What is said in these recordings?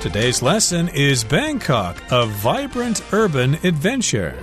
Today's lesson is Bangkok, a vibrant urban adventure.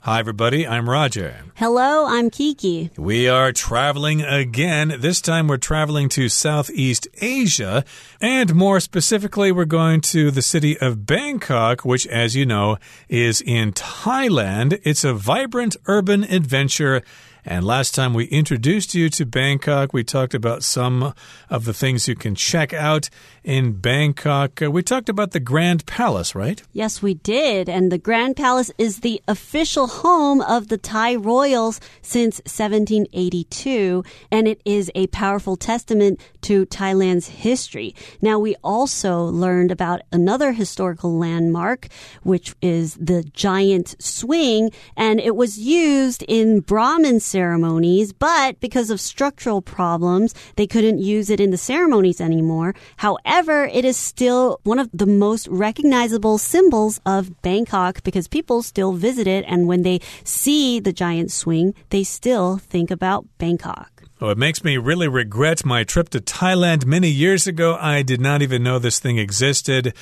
Hi, everybody. I'm Roger. Hello, I'm Kiki. We are traveling again. This time we're traveling to Southeast Asia. And more specifically, we're going to the city of Bangkok, which, as you know, is in Thailand. It's a vibrant urban adventure and last time we introduced you to Bangkok, we talked about some of the things you can check out in Bangkok. Uh, we talked about the Grand Palace, right? Yes, we did. And the Grand Palace is the official home of the Thai royals since 1782. And it is a powerful testament to Thailand's history. Now, we also learned about another historical landmark, which is the giant swing. And it was used in Brahmin ceremonies, but because of structural problems, they couldn't use it in the ceremonies anymore. However, it is still one of the most recognizable symbols of Bangkok because people still visit it. And when they see the giant swing, they still think about Bangkok. Oh, it makes me really regret my trip to Thailand many years ago. I did not even know this thing existed.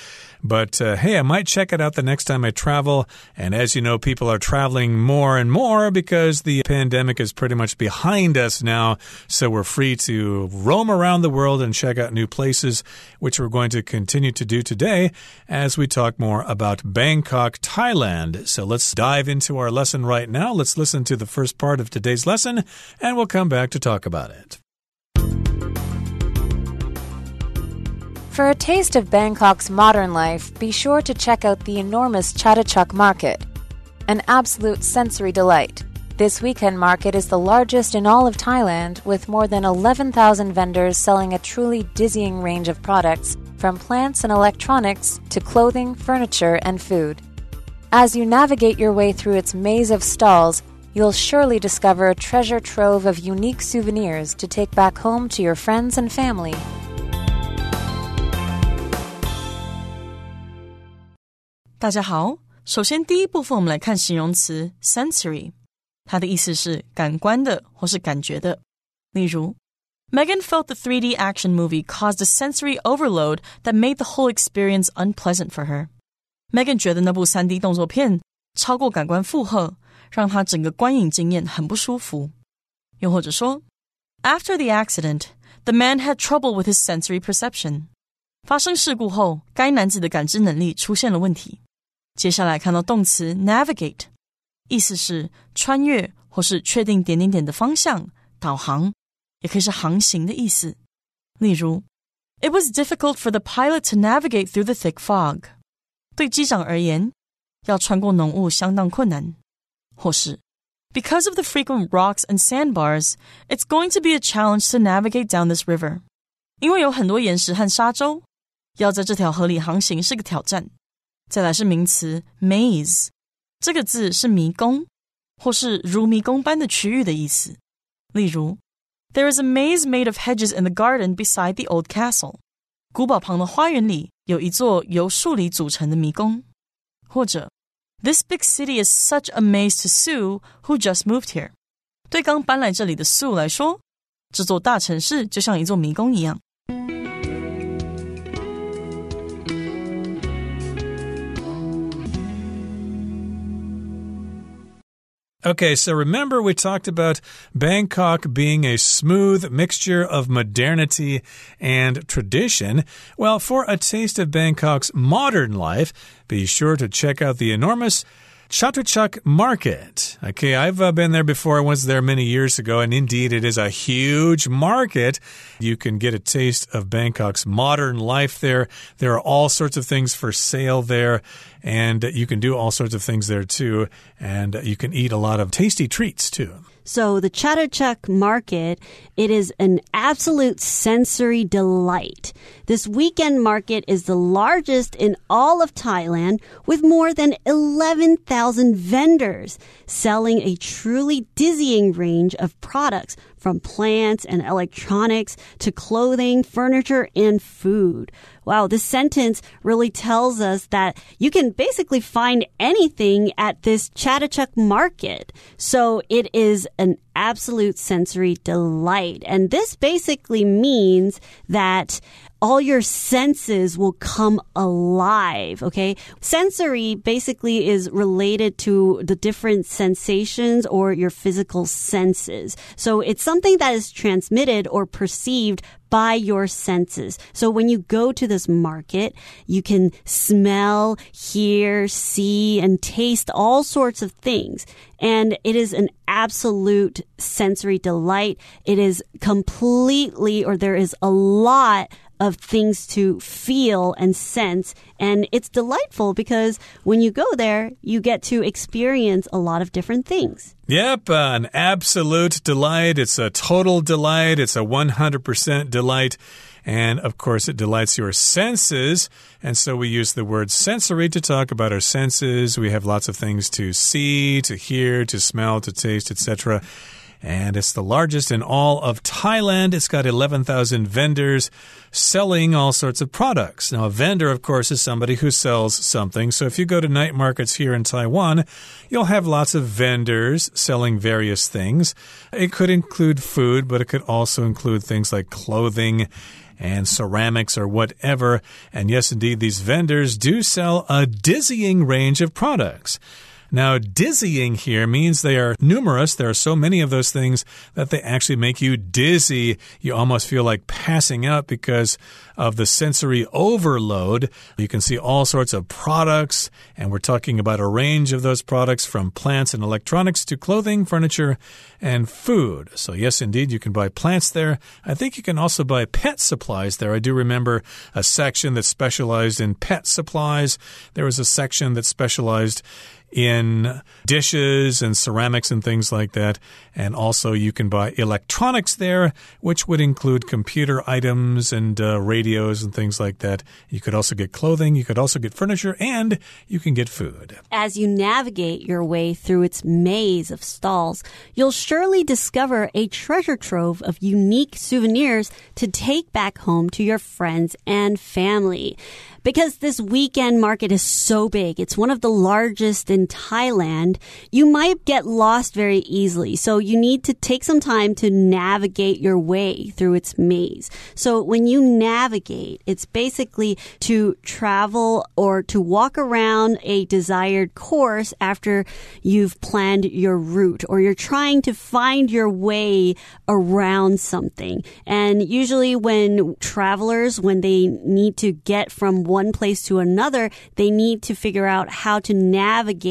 But uh, hey, I might check it out the next time I travel. And as you know, people are traveling more and more because the pandemic is pretty much behind us now. So we're free to roam around the world and check out new places, which we're going to continue to do today as we talk more about Bangkok, Thailand. So let's dive into our lesson right now. Let's listen to the first part of today's lesson, and we'll come back to talk about it. For a taste of Bangkok's modern life, be sure to check out the enormous Chatuchak Market, an absolute sensory delight. This weekend market is the largest in all of Thailand, with more than 11,000 vendors selling a truly dizzying range of products, from plants and electronics to clothing, furniture, and food. As you navigate your way through its maze of stalls, you'll surely discover a treasure trove of unique souvenirs to take back home to your friends and family. 大家好，首先第一部分我们来看形容词 sensory，它的意思是感官的或是感觉的。例如，Megan felt the 3D action movie caused a sensory overload that made the whole experience unpleasant for her. Megan 觉得那部 3D 动作片超过感官负荷，让她整个观影经验很不舒服。又或者说，After the accident, the man had trouble with his sensory perception. 发生事故后，该男子的感知能力出现了问题。 接下来看到动词 navigate，意思是穿越或是确定点点点的方向，导航，也可以是航行的意思。例如，It was difficult for the pilot to navigate through the thick fog。对机长而言，要穿过浓雾相当困难。或是，Because of the frequent rocks and sandbars, it's going to be a challenge to navigate down this river。因为有很多岩石和沙洲，要在这条河里航行是个挑战。 再来是名词 maze，这个字是迷宫或是如迷宫般的区域的意思。例如，There is a maze made of hedges in the garden beside the old castle。古堡旁的花园里有一座由树篱组成的迷宫。或者，This big city is such a maze to Sue who just moved here。对刚搬来这里的 Sue 来说，这座大城市就像一座迷宫一样。 Okay, so remember we talked about Bangkok being a smooth mixture of modernity and tradition. Well, for a taste of Bangkok's modern life, be sure to check out the enormous Chatuchak Market. Okay, I've uh, been there before. I was there many years ago, and indeed, it is a huge market. You can get a taste of Bangkok's modern life there. There are all sorts of things for sale there, and you can do all sorts of things there too. And you can eat a lot of tasty treats too. So the Chatuchak market, it is an absolute sensory delight. This weekend market is the largest in all of Thailand with more than 11,000 vendors selling a truly dizzying range of products from plants and electronics to clothing, furniture, and food. Wow, this sentence really tells us that you can basically find anything at this Chatuchak market. So it is an absolute sensory delight. And this basically means that all your senses will come alive. Okay. Sensory basically is related to the different sensations or your physical senses. So it's something that is transmitted or perceived by your senses. So when you go to this market, you can smell, hear, see, and taste all sorts of things. And it is an absolute sensory delight. It is completely, or there is a lot of things to feel and sense. And it's delightful because when you go there, you get to experience a lot of different things. Yep, an absolute delight. It's a total delight. It's a 100% delight. And of course, it delights your senses. And so we use the word sensory to talk about our senses. We have lots of things to see, to hear, to smell, to taste, etc and it's the largest in all of Thailand. It's got 11,000 vendors selling all sorts of products. Now, a vendor, of course, is somebody who sells something. So if you go to night markets here in Taiwan, you'll have lots of vendors selling various things. It could include food, but it could also include things like clothing and ceramics or whatever. And yes, indeed, these vendors do sell a dizzying range of products. Now, dizzying here means they are numerous. There are so many of those things that they actually make you dizzy. You almost feel like passing out because of the sensory overload. You can see all sorts of products, and we're talking about a range of those products from plants and electronics to clothing, furniture, and food. So, yes, indeed, you can buy plants there. I think you can also buy pet supplies there. I do remember a section that specialized in pet supplies. There was a section that specialized in dishes and ceramics and things like that. And also, you can buy electronics there, which would include computer items and uh, radios and things like that. You could also get clothing, you could also get furniture, and you can get food. As you navigate your way through its maze of stalls, you'll surely discover a treasure trove of unique souvenirs to take back home to your friends and family because this weekend market is so big. It's one of the largest in Thailand. You might get lost very easily. So you need to take some time to navigate your way through its maze. So when you navigate, it's basically to travel or to walk around a desired course after you've planned your route or you're trying to find your way around something. And usually when travelers, when they need to get from one place to another, they need to figure out how to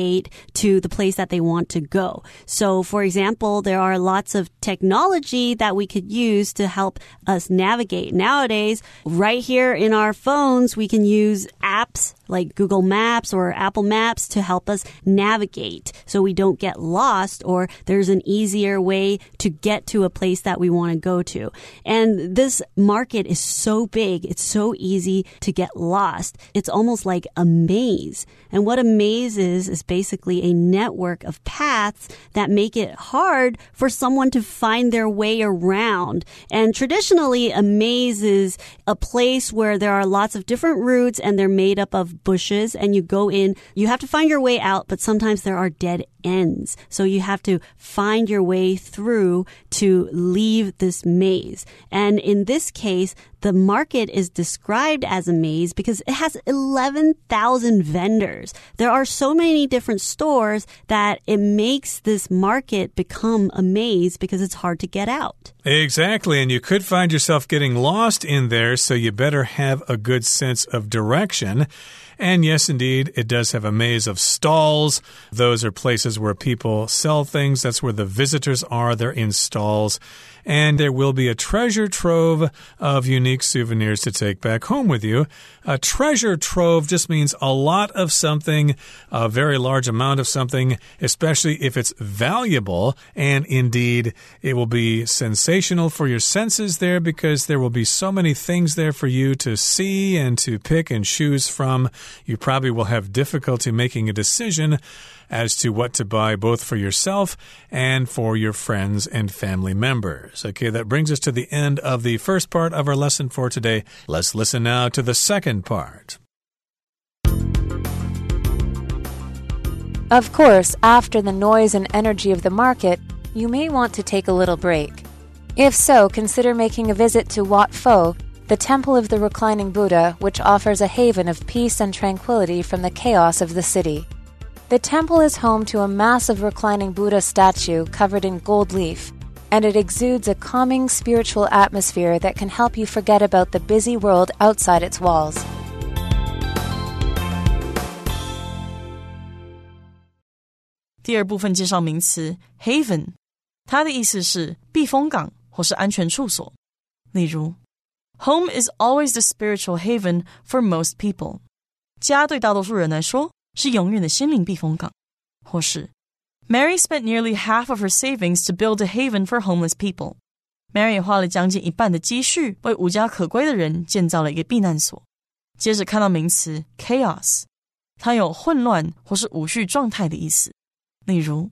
navigate to the place that they want to go. So, for example, there are lots of technology that we could use to help us navigate. Nowadays, right here in our phones, we can use apps like Google Maps or Apple Maps to help us navigate so we don't get lost or there's an easier way to get to a place that we want to go to. And this market is so big, it's so easy to get lost. It's almost like a maze. And what a maze is, is basically a network of paths that make it hard for someone to find their way around. And traditionally, a maze is a place where there are lots of different routes and they're made up of bushes and you go in. You have to find your way out, but sometimes there are dead ends. So you have to find your way through to leave this maze. And in this case, the market is described as a maze because it has 11,000 vendors. There are so many different stores that it makes this market become a maze because it's hard to get out. Exactly. And you could find yourself getting lost in there, so you better have a good sense of direction. And yes, indeed, it does have a maze of stalls. Those are places where people sell things. That's where the visitors are. They're in stalls and there will be a treasure trove of unique souvenirs to take back home with you. A treasure trove just means a lot of something, a very large amount of something, especially if it's valuable. And indeed, it will be sensational for your senses there because there will be so many things there for you to see and to pick and choose from. You probably will have difficulty making a decision as to what to buy both for yourself and for your friends and family members. Okay, that brings us to the end of the first part of our lesson for today. Let's listen now to the second part. Of course, after the noise and energy of the market, you may want to take a little break. If so, consider making a visit to Wat Pho, the temple of the reclining Buddha, which offers a haven of peace and tranquility from the chaos of the city. The temple is home to a massive reclining Buddha statue covered in gold leaf, and it exudes a calming spiritual atmosphere that can help you forget about the busy world outside its walls. 第二部分介绍名词 haven，它的意思是避风港或是安全处所。例如，Home is always the spiritual haven for most people。家对大多数人来说 是永远的心灵避风港。或是 Mary spent nearly half of her savings to build a haven for homeless people。Mary 花了将近一半的积蓄为无家可归的人建造了一个避难所。接着看到名词 chaos，它有混乱或是无序状态的意思。例如，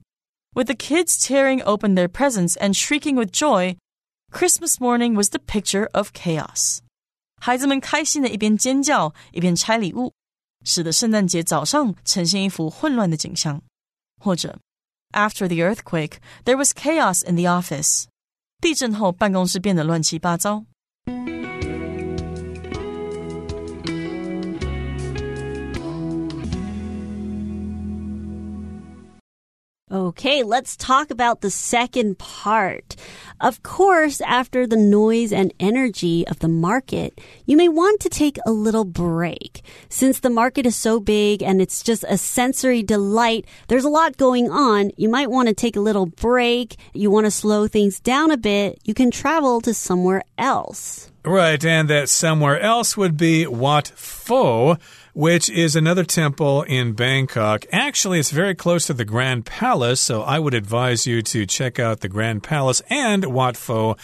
With the kids tearing open their presents and shrieking with joy, Christmas morning was the picture of chaos。孩子们开心的一边尖叫一边拆礼物， 使得圣诞节早上呈现一幅混乱的景象。或者，After the earthquake, there was chaos in the office。地震后，办公室变得乱七八糟。Okay, let's talk about the second part. Of course, after the noise and energy of the market, you may want to take a little break. Since the market is so big and it's just a sensory delight, there's a lot going on. You might want to take a little break. You want to slow things down a bit. You can travel to somewhere else. Right, and that somewhere else would be Wat Pho which is another temple in Bangkok. Actually, it's very close to the Grand Palace, so I would advise you to check out the Grand Palace and Wat Pho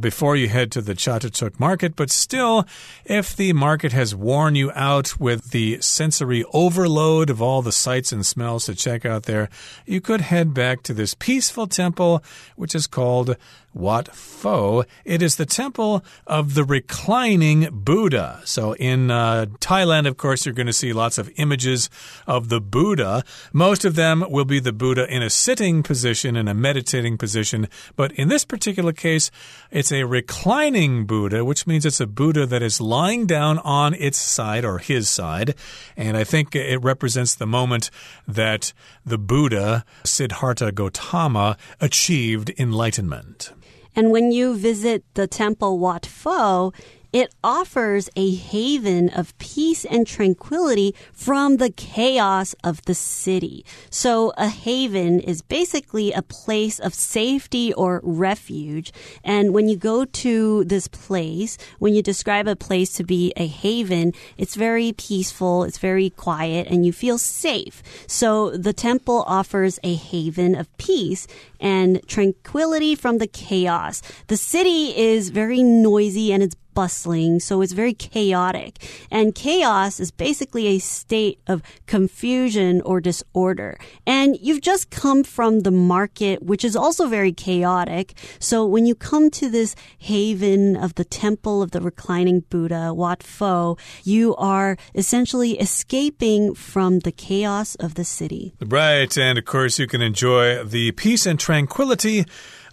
before you head to the Chatuchak market. But still, if the market has worn you out with the sensory overload of all the sights and smells to check out there, you could head back to this peaceful temple, which is called Wat Pho. It is the temple of the reclining Buddha. So in uh, Thailand, of course, you're going to see lots of images of the Buddha. Most of them will be the Buddha in a sitting position, in a meditating position. But in this particular case, it's a reclining Buddha, which means it's a Buddha that is lying down on its side or his side. And I think it represents the moment that the Buddha, Siddhartha Gautama, achieved enlightenment. And when you visit the temple Wat Pho, it offers a haven of peace and tranquility from the chaos of the city. So a haven is basically a place of safety or refuge. And when you go to this place, when you describe a place to be a haven, it's very peaceful, it's very quiet, and you feel safe. So the temple offers a haven of peace and tranquility from the chaos. The city is very noisy and it's bustling, so it's very chaotic. And chaos is basically a state of confusion or disorder. And you've just come from the market, which is also very chaotic. So when you come to this haven of the temple of the reclining Buddha, Wat Pho, you are essentially escaping from the chaos of the city. Right. And of course, you can enjoy the peace and tranquility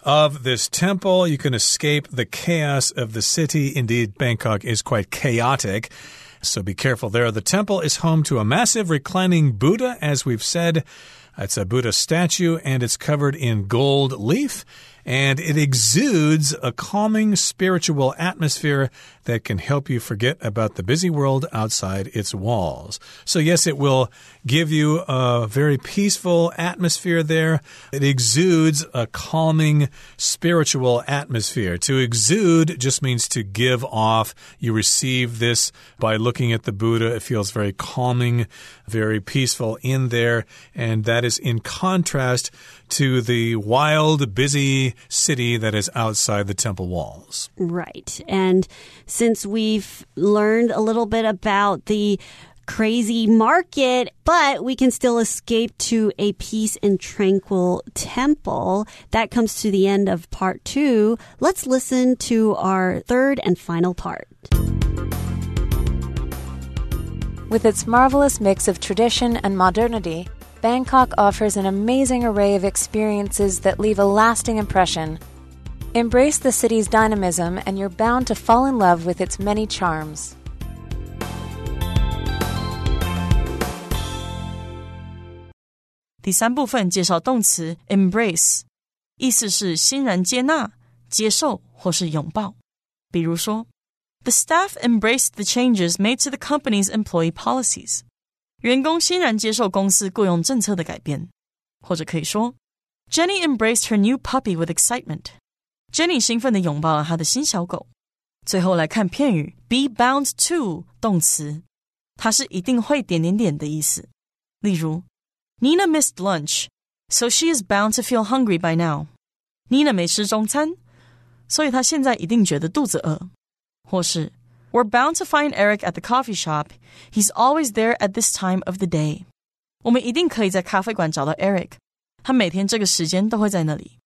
of this temple. You can escape the chaos of the city. Indeed, Bangkok is quite chaotic. So be careful there. The temple is home to a massive reclining Buddha, as we've said. It's a Buddha statue and it's covered in gold leaf and it exudes a calming spiritual atmosphere that can help you forget about the busy world outside its walls. So, yes, it will give you a very peaceful atmosphere there. It exudes a calming spiritual atmosphere. To exude just means to give off. You receive this by looking at the Buddha. It feels very calming, very peaceful in there. And that is in contrast to the wild, busy city that is outside the temple walls. Right. And since we've learned a little bit about the crazy market, but we can still escape to a peace and tranquil temple. That comes to the end of part two. Let's listen to our third and final part. With its marvelous mix of tradition and modernity, Bangkok offers an amazing array of experiences that leave a lasting impression. Embrace the city's dynamism, and you're bound to fall in love with its many charms. 第三部分介绍动词 embrace，意思是欣然接纳、接受或是拥抱。比如说，The staff embraced the changes made to the company's employee policies。员工欣然接受公司雇佣政策的改变。或者可以说，Jenny embraced her new puppy with excitement。 Jenny 兴奋地拥抱了她的新小狗。最后来看片语 be bound to 动词，它是一定会点点点的意思。例如 Nina missed lunch, so she is bound to feel hungry by now. Nina 没吃中餐，所以她现在一定觉得肚子饿。或是 We're bound to find Eric at the coffee shop. He's always there at this time of the day. 我们一定可以在咖啡馆找到 Eric。他每天这个时间都会在那里。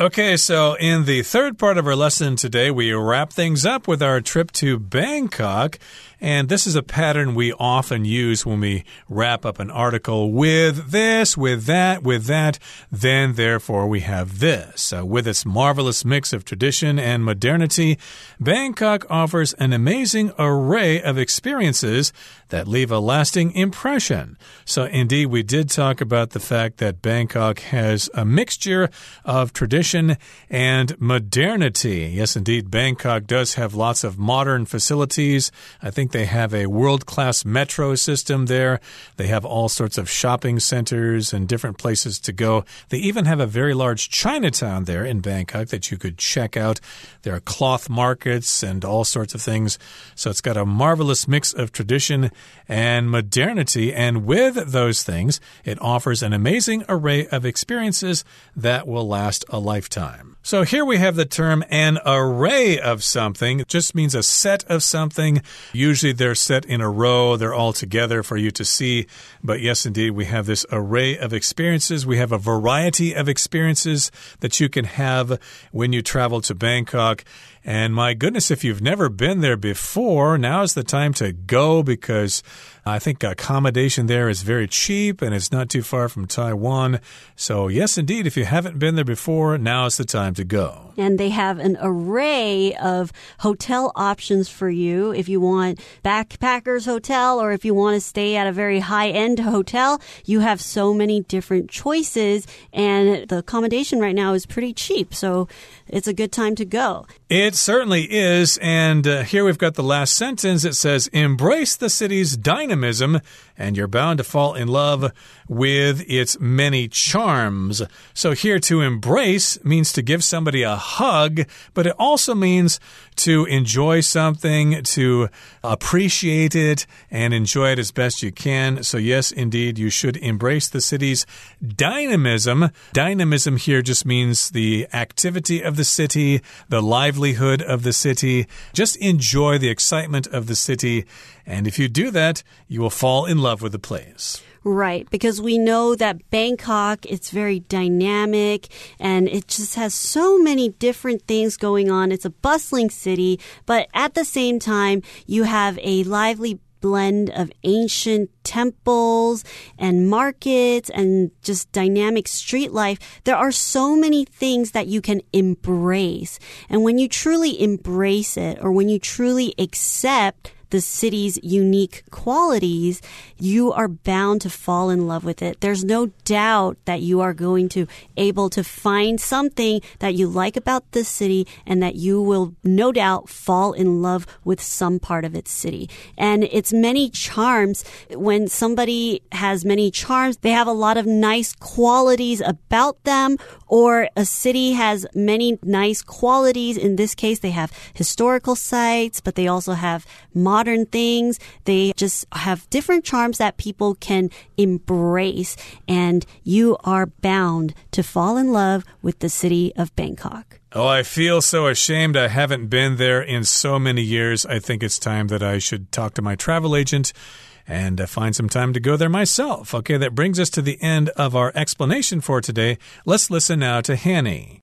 Okay, so in the third part of our lesson today, we wrap things up with our trip to Bangkok. And this is a pattern we often use when we wrap up an article with this, with that, with that. Then, therefore, we have this. Uh, with its marvelous mix of tradition and modernity, Bangkok offers an amazing array of experiences that leave a lasting impression. So, indeed, we did talk about the fact that Bangkok has a mixture of tradition and modernity. Yes, indeed, Bangkok does have lots of modern facilities. I think think they have a world class metro system there. They have all sorts of shopping centers and different places to go. They even have a very large Chinatown there in Bangkok that you could check out. There are cloth markets and all sorts of things. So it's got a marvelous mix of tradition and modernity. And with those things, it offers an amazing array of experiences that will last a lifetime. So here we have the term an array of something. It just means a set of something. Usually they're set in a row, they're all together for you to see. But yes, indeed, we have this array of experiences. We have a variety of experiences that you can have when you travel to Bangkok. And my goodness, if you've never been there before, now is the time to go because I think accommodation there is very cheap and it's not too far from Taiwan. So, yes, indeed, if you haven't been there before, now is the time to go. And they have an array of hotel options for you if you want backpackers hotel or if you want to stay at a very high end hotel. You have so many different choices, and the accommodation right now is pretty cheap. So, it's a good time to go. It certainly is. And uh, here we've got the last sentence. It says, Embrace the city's dynamism, and you're bound to fall in love with its many charms. So here to embrace means to give somebody a hug, but it also means to enjoy something, to appreciate it, and enjoy it as best you can. So, yes, indeed, you should embrace the city's dynamism. Dynamism here just means the activity of the city, the livelihood of the city. Just enjoy the excitement of the city. And if you do that, you will fall in love with the place. Right, because we know that Bangkok it's very dynamic and it just has so many different things going on. It's a bustling city, but at the same time you have a lively blend of ancient temples and markets and just dynamic street life. There are so many things that you can embrace. And when you truly embrace it or when you truly accept the city's unique qualities, you are bound to fall in love with it. There's no doubt that you are going to able to find something that you like about the city and that you will no doubt fall in love with some part of its city. And its many charms, when somebody has many charms, they have a lot of nice qualities about them or a city has many nice qualities. In this case, they have historical sites, but they also have modern things. They just have different charms that people can embrace. And you are bound to fall in love with the city of Bangkok. Oh, I feel so ashamed. I haven't been there in so many years. I think it's time that I should talk to my travel agent and uh, find some time to go there myself. Okay, that brings us to the end of our explanation for today. Let's listen now to Hanny.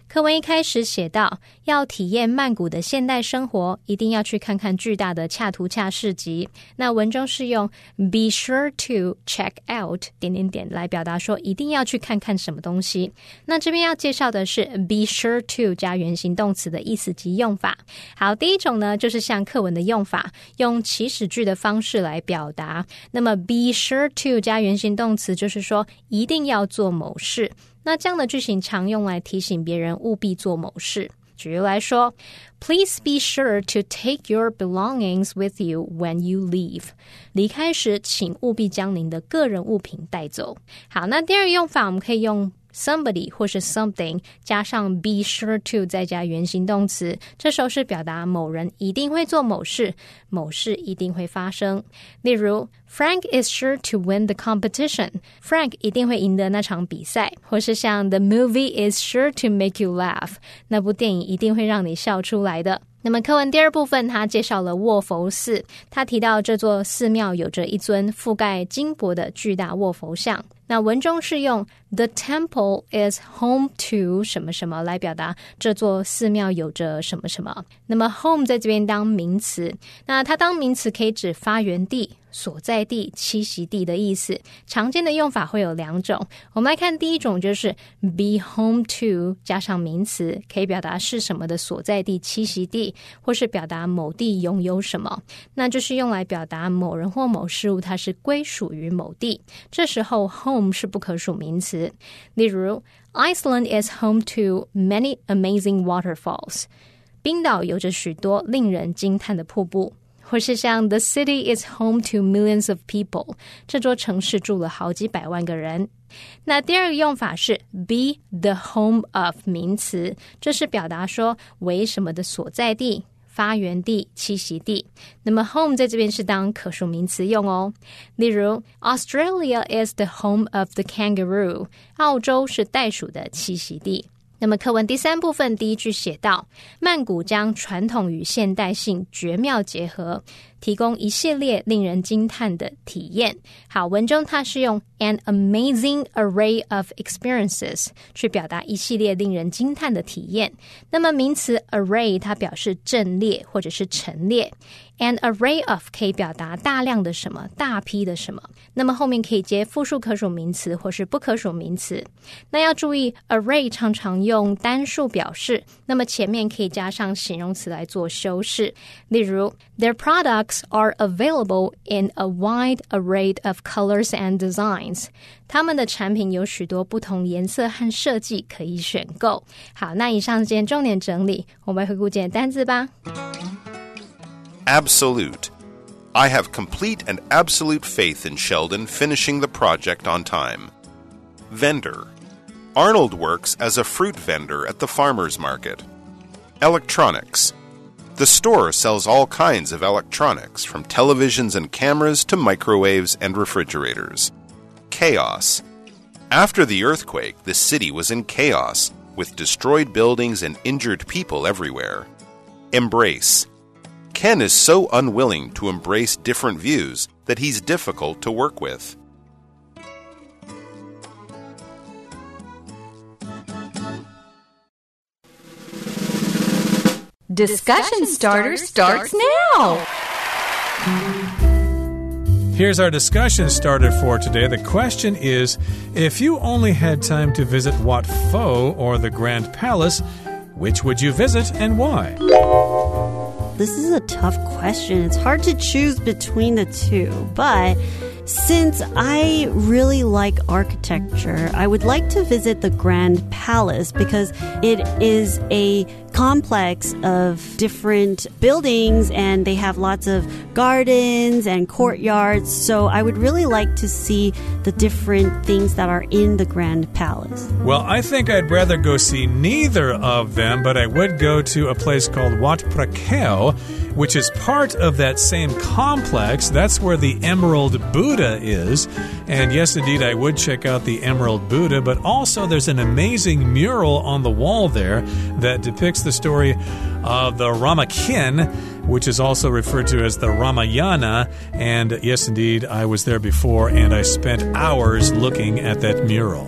课文一开始写到，要体验曼谷的现代生活，一定要去看看巨大的恰图恰市集。那文中是用 be sure to check out 点点点来表达说一定要去看看什么东西。那这边要介绍的是 be sure to 加原形动词的意思及用法。好，第一种呢，就是像课文的用法，用祈使句的方式来表达。那么 be sure to 加原形动词，就是说。一定要做某事，那这样的句型常用来提醒别人务必做某事。举例来说，Please be sure to take your belongings with you when you leave。离开时，请务必将您的个人物品带走。好，那第二用法，我们可以用。Somebody 或是 something 加上 be sure to 再加原形动词，这时候是表达某人一定会做某事，某事一定会发生。例如，Frank is sure to win the competition。Frank 一定会赢得那场比赛，或是像 The movie is sure to make you laugh。那部电影一定会让你笑出来的。那么课文第二部分，他介绍了卧佛寺，他提到这座寺庙有着一尊覆盖金箔的巨大卧佛像。那文中是用 the temple is home to 什么什么来表达这座寺庙有着什么什么。那么 home 在这边当名词，那它当名词可以指发源地。所在地、栖息地的意思，常见的用法会有两种。我们来看第一种，就是 be home to 加上名词，可以表达是什么的所在地、栖息地，或是表达某地拥有什么。那就是用来表达某人或某事物它是归属于某地。这时候 home 是不可数名词。例如，Iceland is home to many amazing waterfalls。冰岛有着许多令人惊叹的瀑布。或是像 The city is home to millions of people，这座城市住了好几百万个人。那第二个用法是 be the home of 名词，这是表达说为什么的所在地、发源地、栖息地。那么 home 在这边是当可数名词用哦。例如 Australia is the home of the kangaroo，澳洲是袋鼠的栖息地。那么课文第三部分第一句写道：曼谷将传统与现代性绝妙结合。提供一系列令人惊叹的体验。好，文中它是用 an amazing array of experiences 去表达一系列令人惊叹的体验。那么名词 array 它表示阵列或者是陈列，an array of 可以表达大量的什么、大批的什么。那么后面可以接复数可数名词或是不可数名词。那要注意，array 常常用单数表示，那么前面可以加上形容词来做修饰。例如，their products are available in a wide array of colors and designs. 他们的产品有许多不同颜色和设计可以选购。好，那以上是今天重点整理，我们回顾简单字吧。Absolute. I have complete and absolute faith in Sheldon finishing the project on time. Vendor. Arnold works as a fruit vendor at the farmer's market. Electronics. The store sells all kinds of electronics, from televisions and cameras to microwaves and refrigerators. Chaos. After the earthquake, the city was in chaos, with destroyed buildings and injured people everywhere. Embrace. Ken is so unwilling to embrace different views that he's difficult to work with. Discussion starter starts now. Here's our discussion starter for today. The question is If you only had time to visit Wat Pho or the Grand Palace, which would you visit and why? This is a tough question. It's hard to choose between the two, but since I really like architecture, I would like to visit the Grand Palace because it is a complex of different buildings and they have lots of gardens and courtyards. So I would really like to see the different things that are in the Grand Palace. Well, I think I'd rather go see neither of them, but I would go to a place called Wat Phra Kaew, which is part of that same complex. That's where the Emerald Buddha is. And yes, indeed, I would check out the Emerald Buddha, but also there's an amazing mural on the wall there that depicts the story of the Ramakien which is also referred to as the Ramayana. And yes, indeed, I was there before and I spent hours looking at that mural.